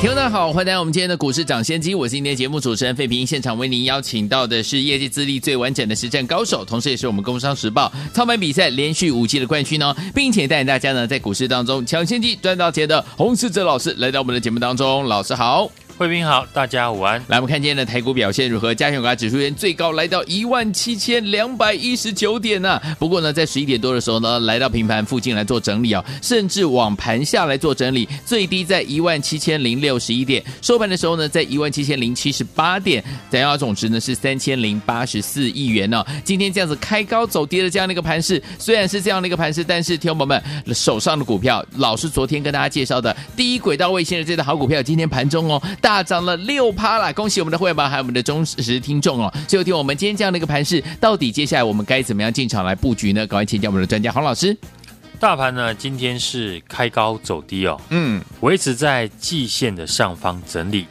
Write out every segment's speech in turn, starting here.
听众大家好，欢迎来到我们今天的股市抢先机，我是今天节目主持人费平。现场为您邀请到的是业界资历最完整的实战高手，同时也是我们《工商时报》操盘比赛连续五季的冠军哦，并且带领大家呢在股市当中抢先机赚到钱的洪世哲老师来到我们的节目当中，老师好。贵宾好，大家午安。来，我们看今天的台股表现如何？加权股价指数间最高来到一万七千两百一十九点呢、啊。不过呢，在十一点多的时候呢，来到平盘附近来做整理哦，甚至往盘下来做整理，最低在一万七千零六十一点，收盘的时候呢，在一万七千零七十八点，成交总值呢是三千零八十四亿元呢、哦。今天这样子开高走低的这样的一个盘势，虽然是这样的一个盘势，但是听众朋友们手上的股票，老师昨天跟大家介绍的第一轨道卫星的这个好股票，今天盘中哦。大涨了六趴了，恭喜我们的会员们还有我们的忠实听众哦！最后听我们今天这样的一个盘势，到底接下来我们该怎么样进场来布局呢？赶快请教我们的专家黄老师。大盘呢，今天是开高走低哦，嗯，维持在季线的上方整理。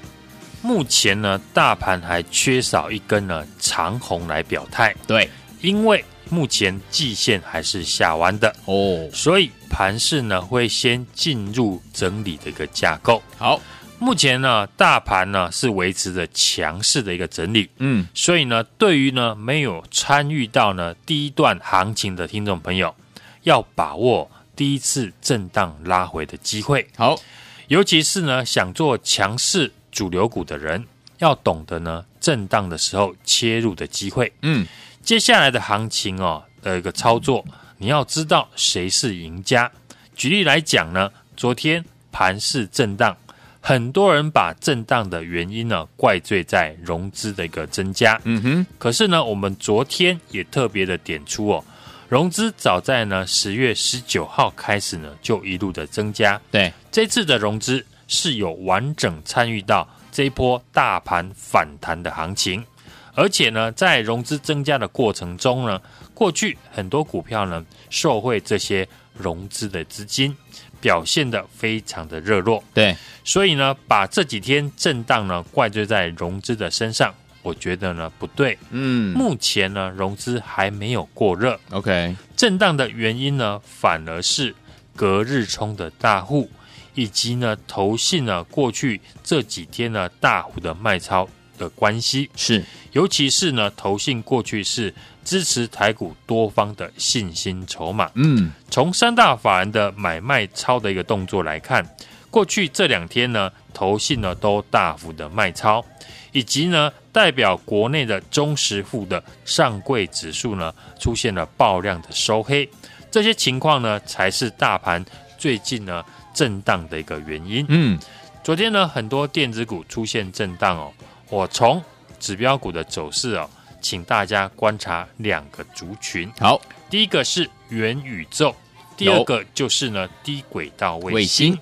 目前呢，大盘还缺少一根呢长红来表态。对，因为目前季线还是下弯的哦，所以盘势呢会先进入整理的一个架构。好。目前呢，大盘呢是维持着强势的一个整理，嗯，所以呢，对于呢没有参与到呢第一段行情的听众朋友，要把握第一次震荡拉回的机会。好，尤其是呢想做强势主流股的人，要懂得呢震荡的时候切入的机会。嗯，接下来的行情哦的一个操作，你要知道谁是赢家。举例来讲呢，昨天盘势震荡。很多人把震荡的原因呢怪罪在融资的一个增加，嗯哼。可是呢，我们昨天也特别的点出哦，融资早在呢十月十九号开始呢就一路的增加。对，这次的融资是有完整参与到这一波大盘反弹的行情，而且呢，在融资增加的过程中呢，过去很多股票呢受惠这些融资的资金。表现的非常的热络，对，所以呢，把这几天震荡呢怪罪在融资的身上，我觉得呢不对。嗯，目前呢融资还没有过热，OK，震荡的原因呢反而是隔日冲的大户，以及呢投信呢过去这几天呢大户的卖超的关系，是，尤其是呢投信过去是。支持台股多方的信心筹码。嗯，从三大法人的买卖超的一个动作来看，过去这两天呢，投信呢都大幅的卖超，以及呢代表国内的中实户的上柜指数呢出现了爆量的收黑，这些情况呢才是大盘最近呢震荡的一个原因。嗯，昨天呢很多电子股出现震荡哦，我从指标股的走势哦。请大家观察两个族群。好，第一个是元宇宙，第二个就是呢低轨道卫星。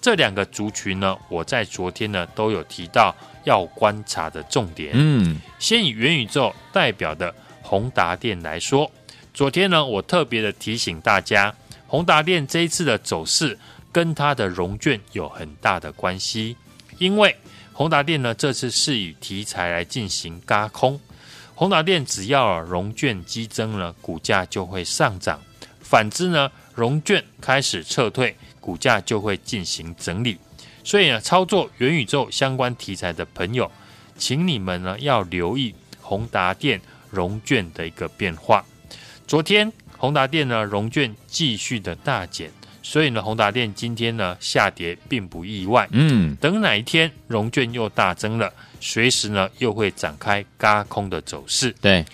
这两个族群呢，我在昨天呢都有提到要观察的重点。嗯，先以元宇宙代表的宏达电来说，昨天呢我特别的提醒大家，宏达电这一次的走势跟它的融券有很大的关系，因为宏达电呢这次是以题材来进行轧空。宏达电只要融券激增呢，股价就会上涨；反之呢，融券开始撤退，股价就会进行整理。所以呢，操作元宇宙相关题材的朋友，请你们呢要留意宏达电融券的一个变化。昨天宏达电呢融券继续的大减，所以呢宏达电今天呢下跌并不意外。嗯，等哪一天融券又大增了。随时呢又会展开轧空的走势。对，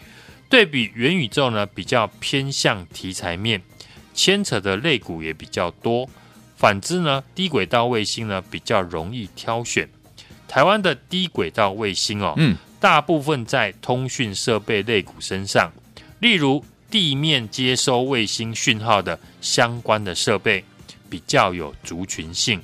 对比元宇宙呢比较偏向题材面，牵扯的类股也比较多。反之呢，低轨道卫星呢比较容易挑选。台湾的低轨道卫星哦，嗯，大部分在通讯设备类股身上，例如地面接收卫星讯号的相关的设备比较有族群性。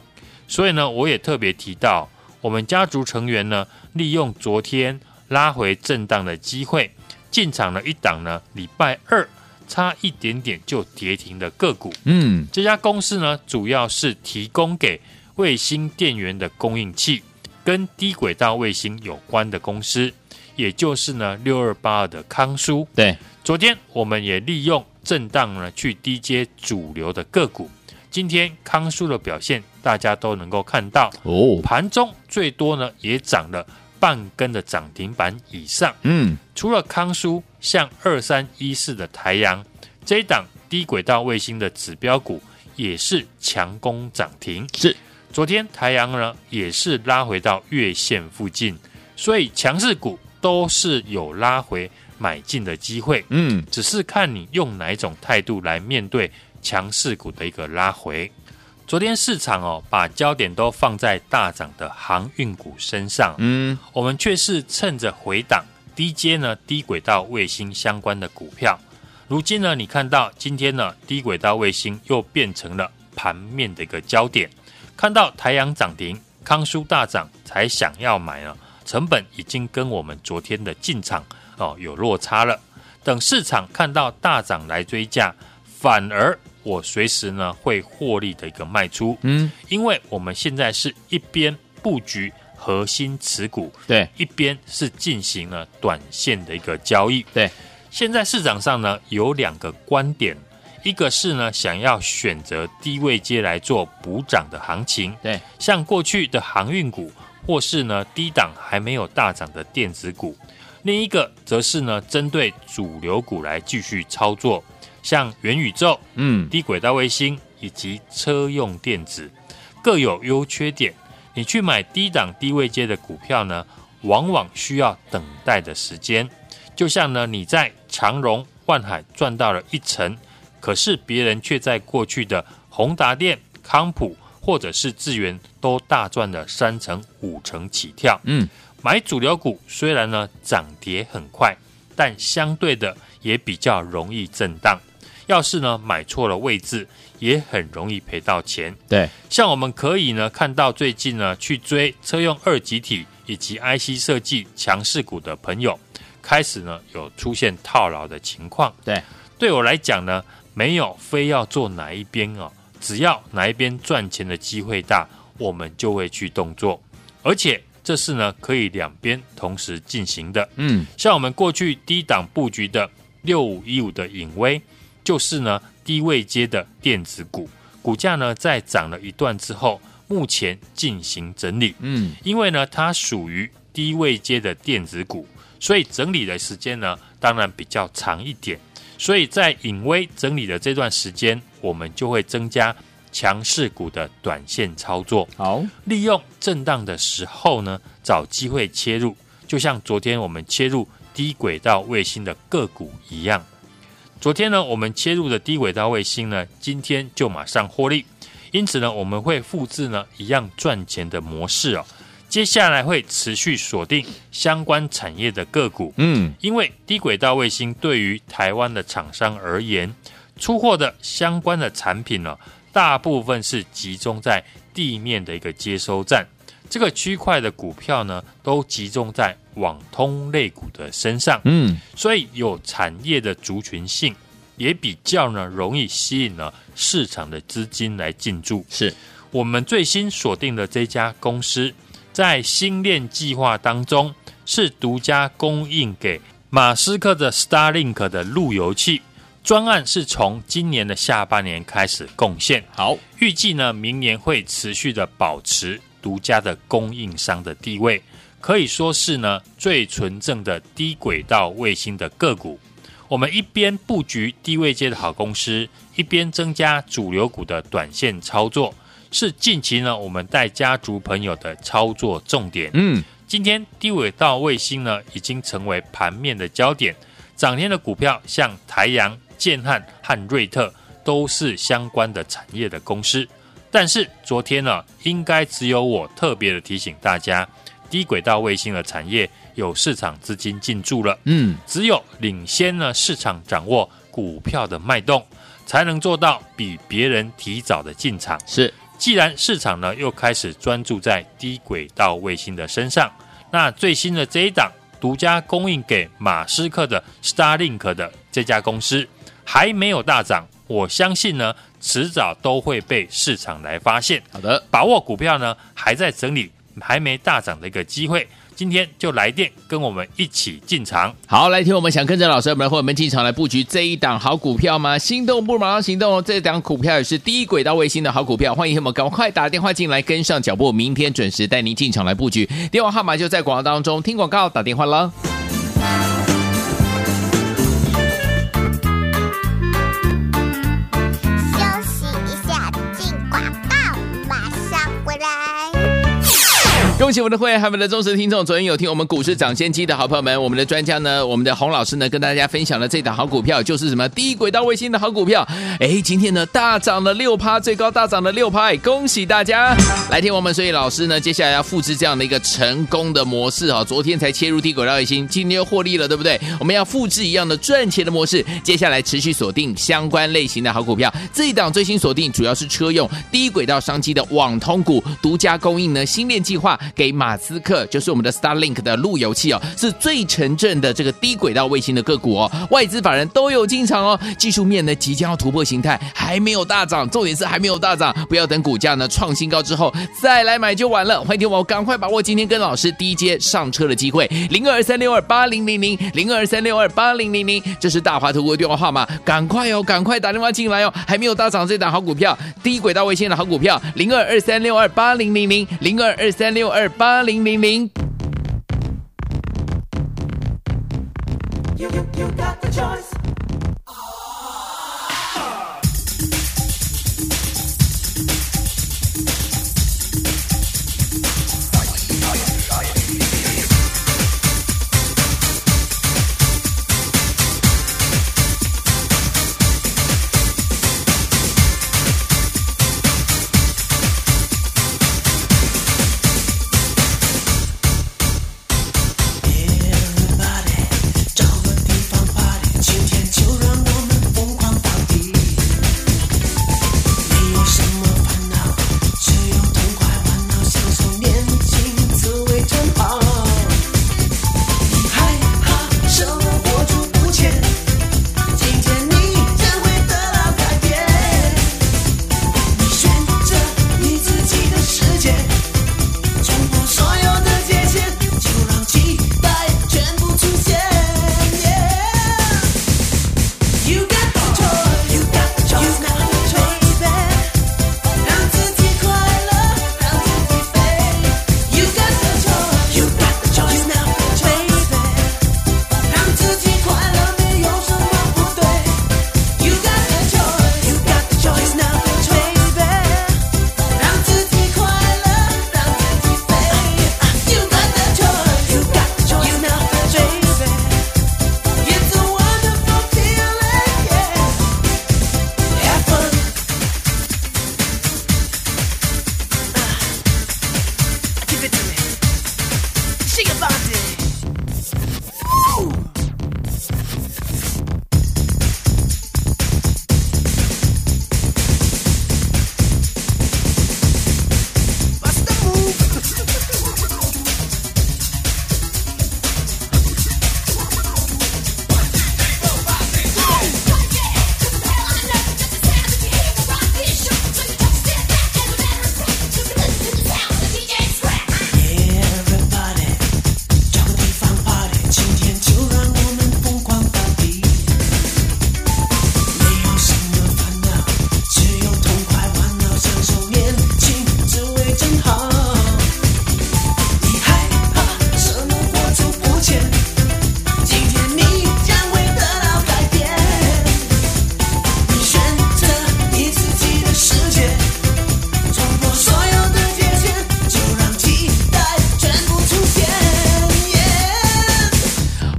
所以呢，我也特别提到。我们家族成员呢，利用昨天拉回震荡的机会，进场了一档呢，礼拜二差一点点就跌停的个股。嗯，这家公司呢，主要是提供给卫星电源的供应器，跟低轨道卫星有关的公司，也就是呢六二八二的康舒。对，昨天我们也利用震荡呢去低接主流的个股。今天康舒的表现，大家都能够看到哦，盘中最多呢也涨了半根的涨停板以上。嗯，除了康舒，像二三一四的台阳这一档低轨道卫星的指标股也是强攻涨停。是，昨天台阳呢也是拉回到月线附近，所以强势股都是有拉回买进的机会。嗯，只是看你用哪一种态度来面对。强势股的一个拉回，昨天市场哦，把焦点都放在大涨的航运股身上，嗯，我们却是趁着回档低阶呢低轨道卫星相关的股票。如今呢，你看到今天呢低轨道卫星又变成了盘面的一个焦点，看到台阳涨停，康舒大涨，才想要买呢，成本已经跟我们昨天的进场哦有落差了。等市场看到大涨来追价，反而。我随时呢会获利的一个卖出，嗯，因为我们现在是一边布局核心持股，对，一边是进行了短线的一个交易，对。现在市场上呢有两个观点，一个是呢想要选择低位接来做补涨的行情，对，像过去的航运股，或是呢低档还没有大涨的电子股，另一个则是呢针对主流股来继续操作。像元宇宙、嗯，低轨道卫星以及车用电子各有优缺点。你去买低档低位阶的股票呢，往往需要等待的时间。就像呢，你在长荣、万海赚到了一成，可是别人却在过去的宏达电、康普或者是智源都大赚了三成、五成起跳。嗯，买主流股虽然呢涨跌很快，但相对的也比较容易震荡。要是呢买错了位置，也很容易赔到钱。对，像我们可以呢看到最近呢去追车用二极体以及 IC 设计强势股的朋友，开始呢有出现套牢的情况。对，对我来讲呢，没有非要做哪一边哦，只要哪一边赚钱的机会大，我们就会去动作。而且这是呢可以两边同时进行的。嗯，像我们过去低档布局的六五一五的影威。就是呢，低位阶的电子股，股价呢在涨了一段之后，目前进行整理。嗯，因为呢它属于低位阶的电子股，所以整理的时间呢当然比较长一点。所以在影威整理的这段时间，我们就会增加强势股的短线操作。好，利用震荡的时候呢，找机会切入，就像昨天我们切入低轨道卫星的个股一样。昨天呢，我们切入的低轨道卫星呢，今天就马上获利，因此呢，我们会复制呢一样赚钱的模式哦。接下来会持续锁定相关产业的个股，嗯，因为低轨道卫星对于台湾的厂商而言，出货的相关的产品呢，大部分是集中在地面的一个接收站。这个区块的股票呢，都集中在网通类股的身上，嗯，所以有产业的族群性，也比较呢容易吸引了市场的资金来进驻。是我们最新锁定的这家公司，在星链计划当中是独家供应给马斯克的 Starlink 的路由器专案，是从今年的下半年开始贡献。好，预计呢明年会持续的保持。独家的供应商的地位，可以说是呢最纯正的低轨道卫星的个股。我们一边布局低位阶的好公司，一边增加主流股的短线操作，是近期呢我们带家族朋友的操作重点。嗯，今天低轨道卫星呢已经成为盘面的焦点，涨天的股票像台阳、建汉和瑞特都是相关的产业的公司。但是昨天呢，应该只有我特别的提醒大家，低轨道卫星的产业有市场资金进驻了。嗯，只有领先呢市场掌握股票的脉动，才能做到比别人提早的进场。是，既然市场呢又开始专注在低轨道卫星的身上，那最新的这一档独家供应给马斯克的 Starlink 的这家公司还没有大涨，我相信呢，迟早都会被市场来发现。好的，把握股票呢还在整理，还没大涨的一个机会。今天就来电跟我们一起进场。好，来听我们想跟着老师我们和我们进场来布局这一档好股票吗？心动不马上行动哦！这档股票也是低轨道卫星的好股票，欢迎我们赶快打电话进来跟上脚步，明天准时带您进场来布局。电话号码就在广告当中，听广告打电话了。恭喜我们的会员，还有我们的忠实听众。昨天有听我们股市涨先机的好朋友们，我们的专家呢，我们的洪老师呢，跟大家分享了这档好股票，就是什么低轨道卫星的好股票。哎，今天呢大涨了六趴，最高大涨了六趴，恭喜大家！来听我们，所以老师呢，接下来要复制这样的一个成功的模式啊。昨天才切入低轨道卫星，今天又获利了，对不对？我们要复制一样的赚钱的模式，接下来持续锁定相关类型的好股票。这一档最新锁定主要是车用低轨道商机的网通股，独家供应呢新链计划。给马斯克，就是我们的 Starlink 的路由器哦，是最纯正的这个低轨道卫星的个股哦，外资法人都有进场哦，技术面呢即将要突破形态，还没有大涨，重点是还没有大涨，不要等股价呢创新高之后再来买就晚了。欢迎听我赶快把握今天跟老师低阶上车的机会，零二三六二八零零零零二三六二八零零零，这是大华投顾的电话号码，赶快哦，赶快打电话进来哦，还没有大涨这档好股票，低轨道卫星的好股票，零二二三六二八零零零零二二三六二。八零零零。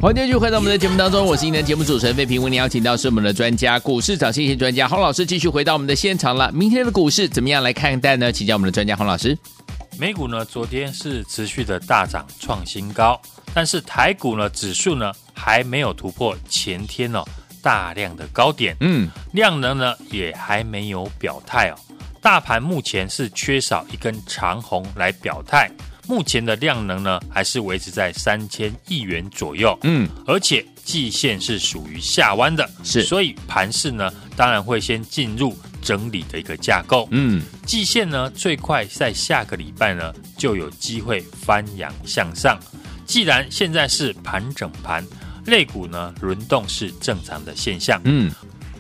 欢迎继续回到我们的节目当中，我是今天的节目主持人费平，为您邀请到是我们的专家，股市涨先机专家洪老师，继续回到我们的现场了。明天的股市怎么样来看待呢？请教我们的专家洪老师。美股呢，昨天是持续的大涨创新高，但是台股呢，指数呢还没有突破前天哦大量的高点，嗯，量能呢也还没有表态哦。大盘目前是缺少一根长红来表态。目前的量能呢，还是维持在三千亿元左右。嗯，而且季线是属于下弯的，是，所以盘势呢，当然会先进入整理的一个架构。嗯，季线呢，最快在下个礼拜呢，就有机会翻扬向上。既然现在是盘整盘，类股呢轮动是正常的现象。嗯，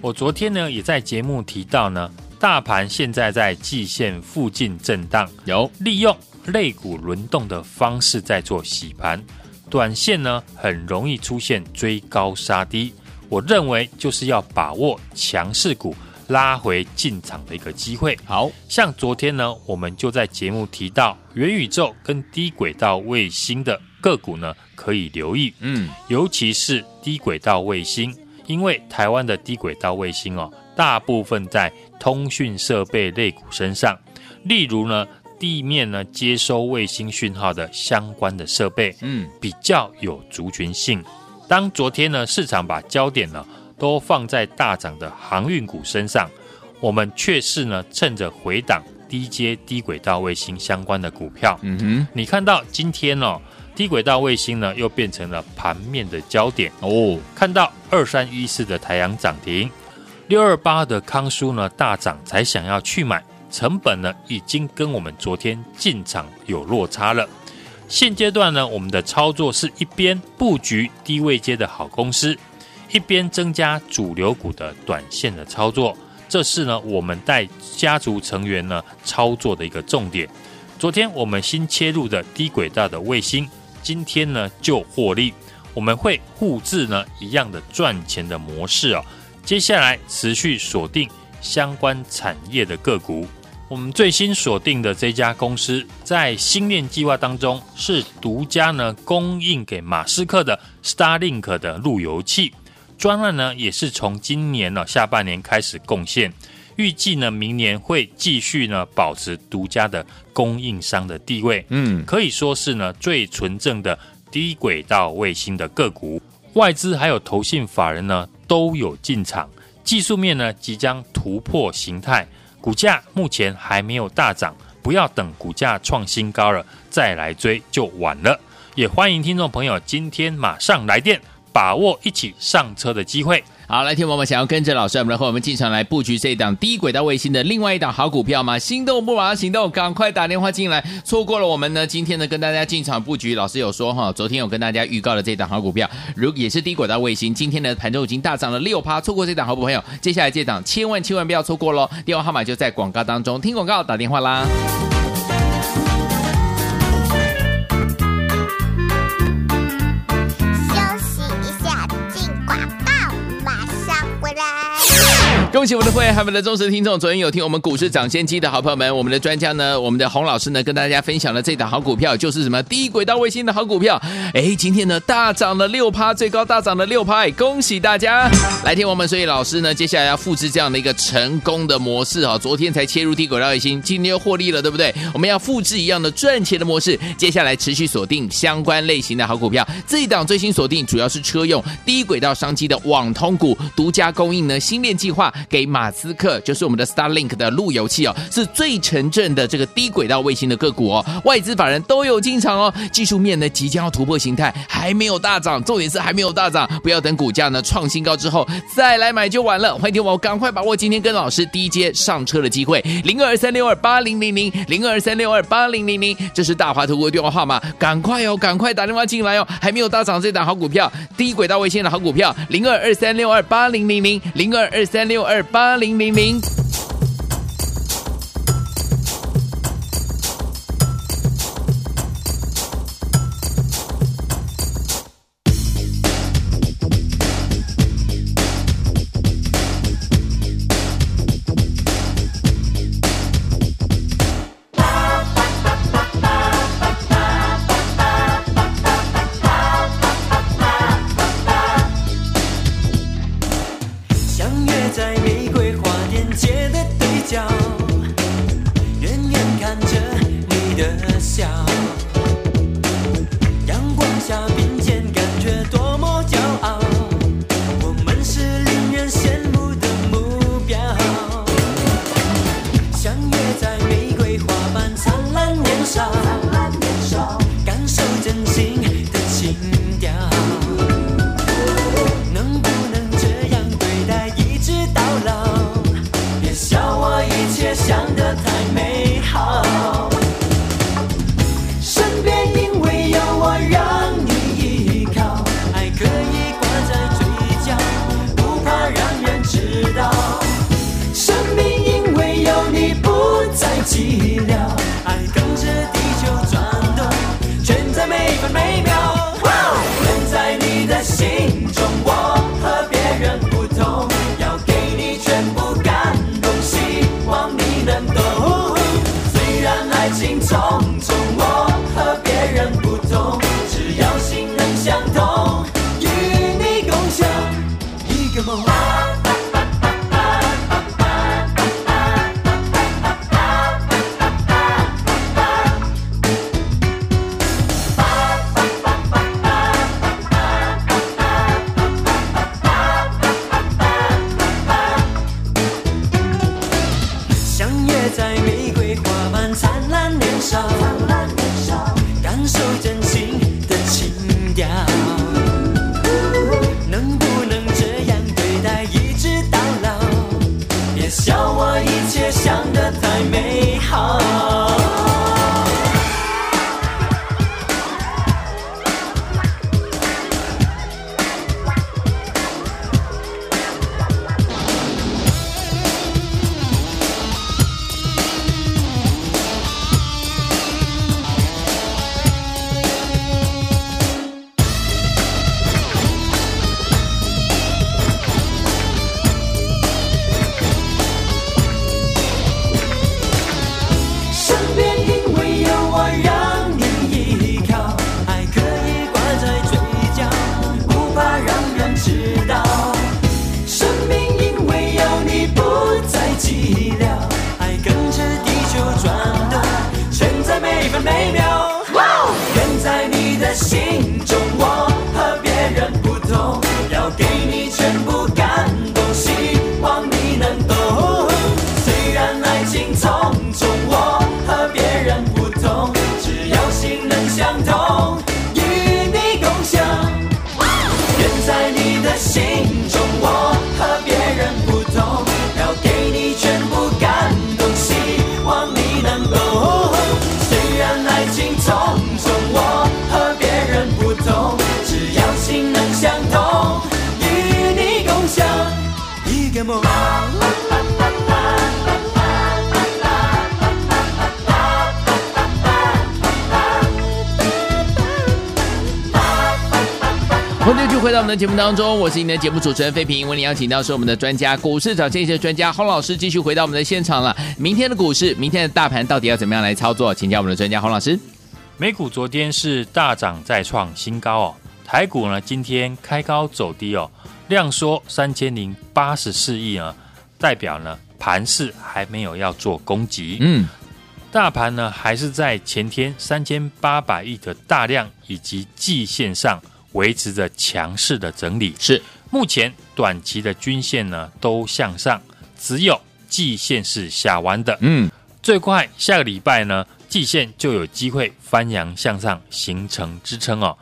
我昨天呢也在节目提到呢，大盘现在在季线附近震荡，有利用。类股轮动的方式在做洗盘，短线呢很容易出现追高杀低。我认为就是要把握强势股拉回进场的一个机会。好像昨天呢，我们就在节目提到元宇宙跟低轨道卫星的个股呢，可以留意。嗯，尤其是低轨道卫星，因为台湾的低轨道卫星哦，大部分在通讯设备类股身上，例如呢。地面呢接收卫星讯号的相关的设备，嗯，比较有族群性。当昨天呢市场把焦点呢都放在大涨的航运股身上，我们却是呢趁着回档低阶低轨道卫星相关的股票。嗯哼，你看到今天哦低轨道卫星呢又变成了盘面的焦点哦。看到二三一四的台阳涨停，六二八的康舒呢大涨才想要去买。成本呢，已经跟我们昨天进场有落差了。现阶段呢，我们的操作是一边布局低位接的好公司，一边增加主流股的短线的操作。这是呢，我们带家族成员呢操作的一个重点。昨天我们新切入的低轨道的卫星，今天呢就获利。我们会复制呢一样的赚钱的模式哦。接下来持续锁定相关产业的个股。我们最新锁定的这家公司，在星链计划当中是独家呢供应给马斯克的 Starlink 的路由器专案呢，也是从今年呢下半年开始贡献，预计呢明年会继续呢保持独家的供应商的地位。嗯，可以说是呢最纯正的低轨道卫星的个股，外资还有投信法人呢都有进场，技术面呢即将突破形态。股价目前还没有大涨，不要等股价创新高了再来追就晚了。也欢迎听众朋友今天马上来电，把握一起上车的机会。好，来听我们想要跟着老师，我们来和我们进场来布局这一档低轨道卫星的另外一档好股票吗？心动不马上行动，赶快打电话进来。错过了我们呢，今天呢跟大家进场布局，老师有说哈，昨天有跟大家预告的这档好股票，如也是低轨道卫星，今天呢盘中已经大涨了六趴。错过这档好股朋友，接下来这档千万千万不要错过喽！电话号码就在广告当中，听广告打电话啦。恭喜我们的会员，还有我们的忠实听众。昨天有听我们股市涨先机的好朋友们，我们的专家呢，我们的洪老师呢，跟大家分享了这档好股票，就是什么低轨道卫星的好股票。哎，今天呢大涨了六趴，最高大涨了六趴，恭喜大家！来听我们，所以老师呢，接下来要复制这样的一个成功的模式啊。昨天才切入低轨道卫星，今天又获利了，对不对？我们要复制一样的赚钱的模式，接下来持续锁定相关类型的好股票。这一档最新锁定，主要是车用低轨道商机的网通股，独家供应呢，星链计划。给马斯克就是我们的 Starlink 的路由器哦，是最纯正的这个低轨道卫星的个股哦，外资法人都有进场哦。技术面呢即将要突破形态，还没有大涨，重点是还没有大涨，不要等股价呢创新高之后再来买就晚了。欢迎听我赶快把握今天跟老师低阶上车的机会，零二三六二八零零零零二三六二八零零零，这是大华投顾的电话号码，赶快哦，赶快打电话进来哦，还没有大涨这档好股票，低轨道卫星的好股票，零二二三六二八零零零零二二三六二。二八零零零。灿烂年少 Eskimo. 我们的节目当中，我是您的节目主持人费平。为您邀请到是我们的专家，股市找这些专家洪老师，继续回到我们的现场了。明天的股市，明天的大盘到底要怎么样来操作？请教我们的专家洪老师。美股昨天是大涨再创新高哦，台股呢今天开高走低哦，量缩三千零八十四亿啊，代表呢盘势还没有要做攻击。嗯，大盘呢还是在前天三千八百亿的大量以及季线上。维持着强势的整理，是目前短期的均线呢都向上，只有季线是下弯的。嗯，最快下个礼拜呢，季线就有机会翻扬向上，形成支撑哦。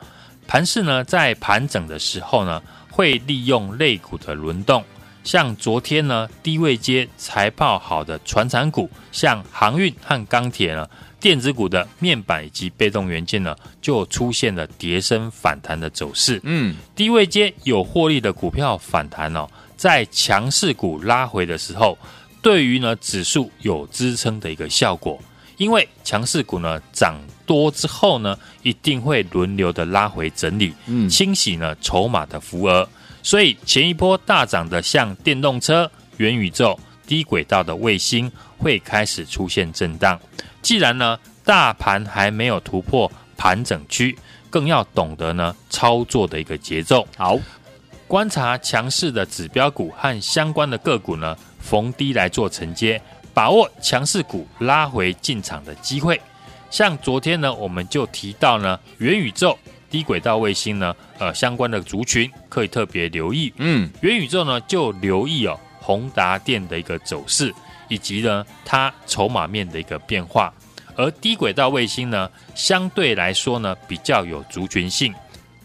盘势呢在盘整的时候呢，会利用类股的轮动，像昨天呢低位接财报好的船产股，像航运和钢铁呢。电子股的面板以及被动元件呢，就出现了跌升反弹的走势。嗯，低位接有获利的股票反弹哦，在强势股拉回的时候，对于呢指数有支撑的一个效果。因为强势股呢涨多之后呢，一定会轮流的拉回整理，嗯，清洗呢筹码的浮额。所以前一波大涨的像电动车、元宇宙、低轨道的卫星，会开始出现震荡。既然呢，大盘还没有突破盘整区，更要懂得呢操作的一个节奏。好，观察强势的指标股和相关的个股呢，逢低来做承接，把握强势股拉回进场的机会。像昨天呢，我们就提到呢，元宇宙、低轨道卫星呢，呃，相关的族群可以特别留意。嗯，元宇宙呢，就留意哦，宏达电的一个走势。以及呢，它筹码面的一个变化，而低轨道卫星呢，相对来说呢，比较有族群性，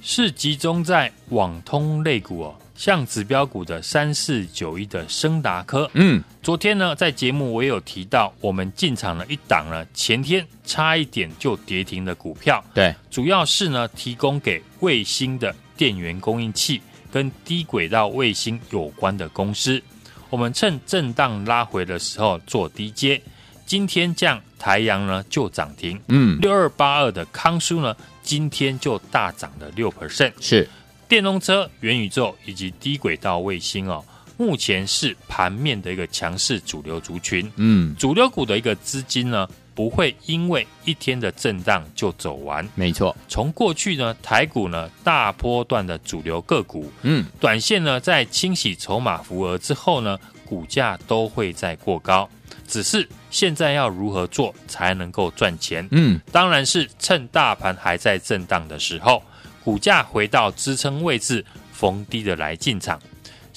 是集中在网通类股哦，像指标股的三四九一的升达科。嗯，昨天呢，在节目我也有提到，我们进场了一档呢，前天差一点就跌停的股票。对，主要是呢，提供给卫星的电源供应器跟低轨道卫星有关的公司。我们趁震荡拉回的时候做低接，今天降台阳呢就涨停，嗯，六二八二的康舒呢今天就大涨了六 percent，是。电动车、元宇宙以及低轨道卫星哦，目前是盘面的一个强势主流族群，嗯，主流股的一个资金呢不会因为一天的震荡就走完。没错，从过去呢，台股呢大波段的主流个股，嗯，短线呢在清洗筹码浮额之后呢，股价都会在过高。只是现在要如何做才能够赚钱？嗯，当然是趁大盘还在震荡的时候，股价回到支撑位置，逢低的来进场。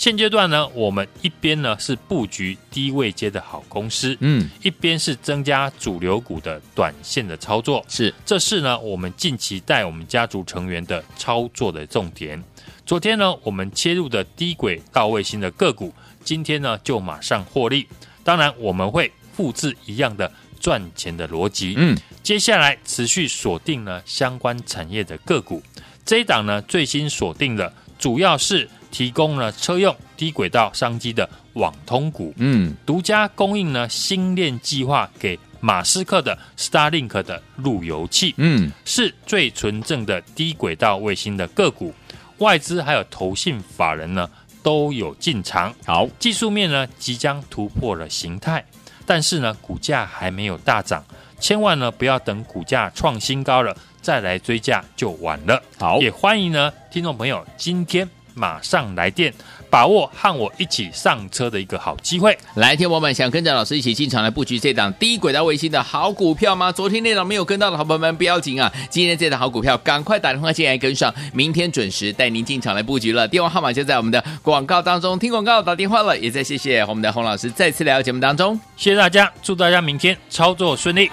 现阶段呢，我们一边呢是布局低位接的好公司，嗯，一边是增加主流股的短线的操作，是，这是呢我们近期带我们家族成员的操作的重点。昨天呢，我们切入的低轨到卫星的个股，今天呢就马上获利。当然，我们会复制一样的赚钱的逻辑，嗯，接下来持续锁定呢相关产业的个股，这一档呢最新锁定的主要是。提供了车用低轨道商机的网通股，嗯，独家供应呢星链计划给马斯克的 Starlink 的路由器，嗯，是最纯正的低轨道卫星的个股，外资还有投信法人呢都有进场。好，技术面呢即将突破了形态，但是呢股价还没有大涨，千万呢不要等股价创新高了再来追价就晚了。好，也欢迎呢听众朋友今天。马上来电，把握和我一起上车的一个好机会。来，听友们想跟着老师一起进场来布局这档低轨道卫星的好股票吗？昨天那档没有跟到的好朋友们不要紧啊，今天这档好股票赶快打电话进来跟上，明天准时带您进场来布局了。电话号码就在我们的广告当中，听广告打电话了。也再谢谢我们的洪老师再次来到节目当中，谢谢大家，祝大家明天操作顺利。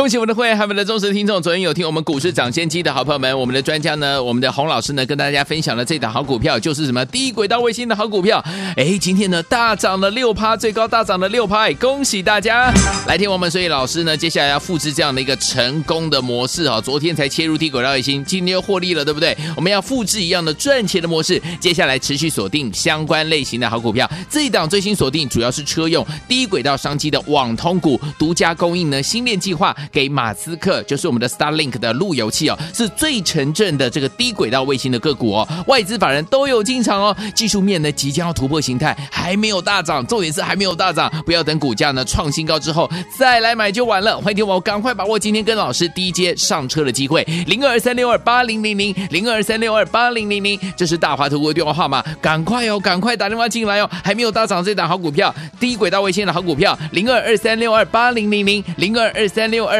恭喜我们的会员，还有我们的忠实听众。昨天有听我们股市涨先机的好朋友们，我们的专家呢，我们的洪老师呢，跟大家分享了这档好股票，就是什么低轨道卫星的好股票。哎，今天呢大涨了六趴，最高大涨了六趴，恭喜大家！来听我们，所以老师呢，接下来要复制这样的一个成功的模式啊。昨天才切入低轨道卫星，今天又获利了，对不对？我们要复制一样的赚钱的模式，接下来持续锁定相关类型的好股票。这一档最新锁定主要是车用低轨道商机的网通股，独家供应呢星链计划。给马斯克，就是我们的 Starlink 的路由器哦，是最纯正的这个低轨道卫星的个股哦，外资法人都有进场哦。技术面呢即将要突破形态，还没有大涨，重点是还没有大涨，不要等股价呢创新高之后再来买就晚了。欢迎听我赶快把握今天跟老师低阶上车的机会，零二三六二八零零零零二三六二八零零零，这是大华图的电话号码，赶快哦，赶快打电话进来哦，还没有大涨这档好股票，低轨道卫星的好股票，零二二三六二八零零零零二二三六二